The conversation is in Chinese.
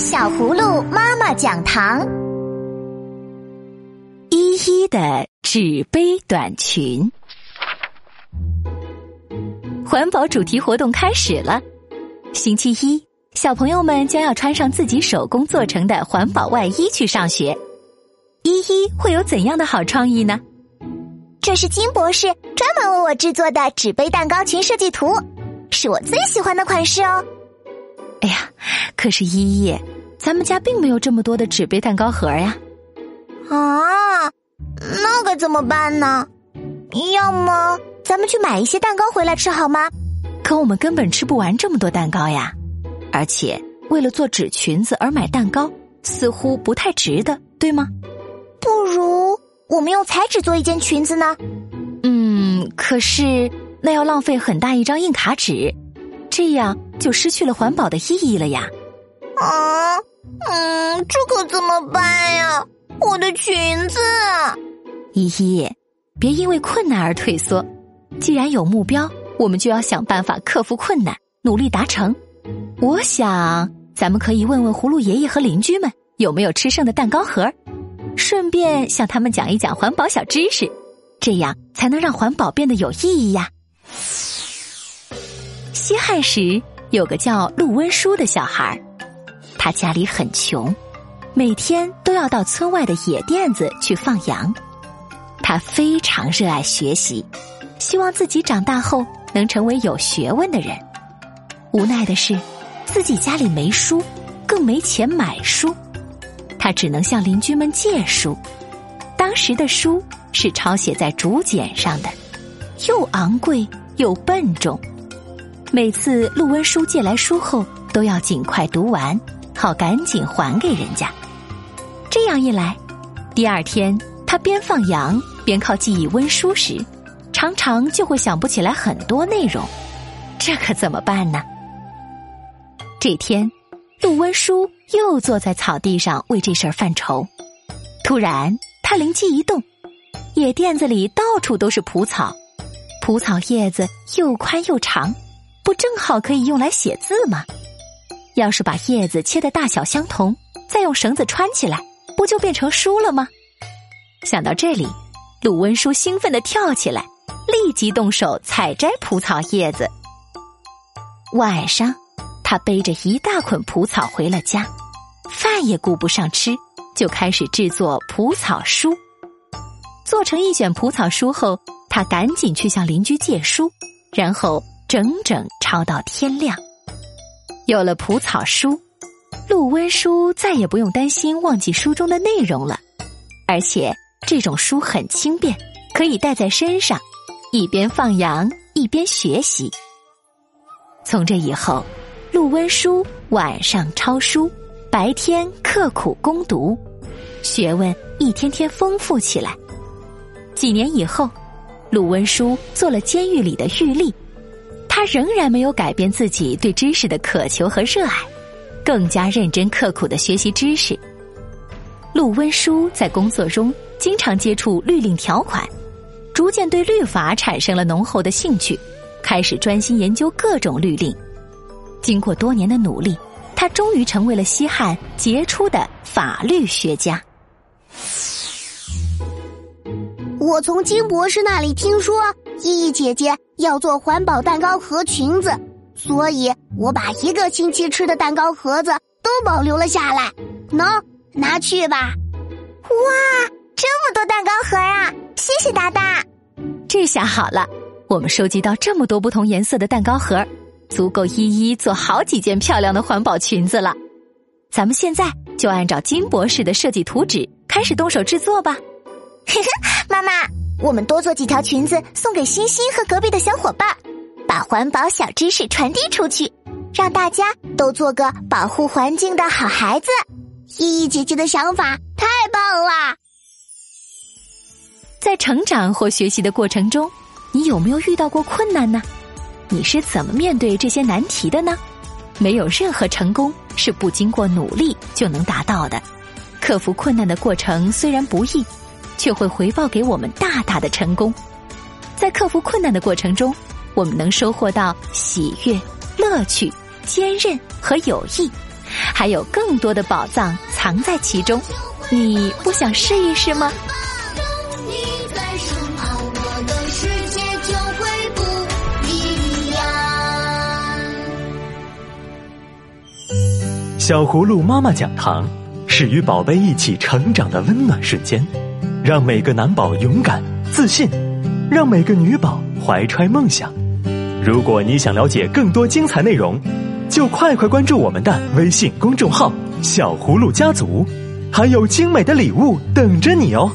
小葫芦妈妈讲堂，依依的纸杯短裙，环保主题活动开始了。星期一，小朋友们将要穿上自己手工做成的环保外衣去上学。依依会有怎样的好创意呢？这是金博士专门为我制作的纸杯蛋糕裙设计图，是我最喜欢的款式哦。哎呀，可是依依，咱们家并没有这么多的纸杯蛋糕盒呀。啊，那该怎么办呢？要么咱们去买一些蛋糕回来吃好吗？可我们根本吃不完这么多蛋糕呀，而且为了做纸裙子而买蛋糕，似乎不太值得，对吗？不如我们用彩纸做一件裙子呢？嗯，可是那要浪费很大一张硬卡纸，这样就失去了环保的意义了呀。啊，嗯，嗯这可怎么办呀？我的裙子，依依，别因为困难而退缩。既然有目标，我们就要想办法克服困难，努力达成。我想，咱们可以问问葫芦爷爷和邻居们有没有吃剩的蛋糕盒，顺便向他们讲一讲环保小知识，这样才能让环保变得有意义呀。西汉时，有个叫陆温书的小孩儿。他家里很穷，每天都要到村外的野店子去放羊。他非常热爱学习，希望自己长大后能成为有学问的人。无奈的是，自己家里没书，更没钱买书，他只能向邻居们借书。当时的书是抄写在竹简上的，又昂贵又笨重。每次陆温书借来书后，都要尽快读完。好，赶紧还给人家。这样一来，第二天他边放羊边靠记忆温书时，常常就会想不起来很多内容。这可怎么办呢？这天，陆温书又坐在草地上为这事儿犯愁。突然，他灵机一动：野店子里到处都是蒲草，蒲草叶子又宽又长，不正好可以用来写字吗？要是把叶子切的大小相同，再用绳子穿起来，不就变成书了吗？想到这里，鲁温书兴奋的跳起来，立即动手采摘蒲草叶子。晚上，他背着一大捆蒲草回了家，饭也顾不上吃，就开始制作蒲草书。做成一卷蒲草书后，他赶紧去向邻居借书，然后整整抄到天亮。有了蒲草书，陆温书再也不用担心忘记书中的内容了。而且这种书很轻便，可以带在身上，一边放羊一边学习。从这以后，陆温书晚上抄书，白天刻苦攻读，学问一天天丰富起来。几年以后，陆温书做了监狱里的狱吏。他仍然没有改变自己对知识的渴求和热爱，更加认真刻苦的学习知识。陆温书在工作中经常接触律令条款，逐渐对律法产生了浓厚的兴趣，开始专心研究各种律令。经过多年的努力，他终于成为了西汉杰出的法律学家。我从金博士那里听说，依依姐姐要做环保蛋糕盒裙子，所以我把一个星期吃的蛋糕盒子都保留了下来。喏，拿去吧。哇，这么多蛋糕盒啊！谢谢大大。这下好了，我们收集到这么多不同颜色的蛋糕盒，足够依依做好几件漂亮的环保裙子了。咱们现在就按照金博士的设计图纸开始动手制作吧。呵呵，妈妈，我们多做几条裙子送给欣欣和隔壁的小伙伴，把环保小知识传递出去，让大家都做个保护环境的好孩子。依依姐姐的想法太棒了！在成长或学习的过程中，你有没有遇到过困难呢？你是怎么面对这些难题的呢？没有任何成功是不经过努力就能达到的，克服困难的过程虽然不易。却会回报给我们大大的成功，在克服困难的过程中，我们能收获到喜悦、乐趣、坚韧和友谊，还有更多的宝藏藏在其中。你不想试一试吗？小葫芦妈妈讲堂是与宝贝一起成长的温暖瞬间，让每个男宝勇敢自信，让每个女宝怀揣梦想。如果你想了解更多精彩内容，就快快关注我们的微信公众号“小葫芦家族”，还有精美的礼物等着你哦。